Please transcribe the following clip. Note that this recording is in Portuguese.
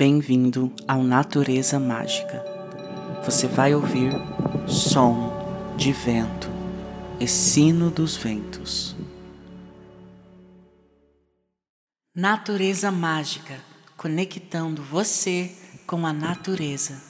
Bem-vindo ao Natureza Mágica. Você vai ouvir som de vento e sino dos ventos. Natureza Mágica conectando você com a natureza.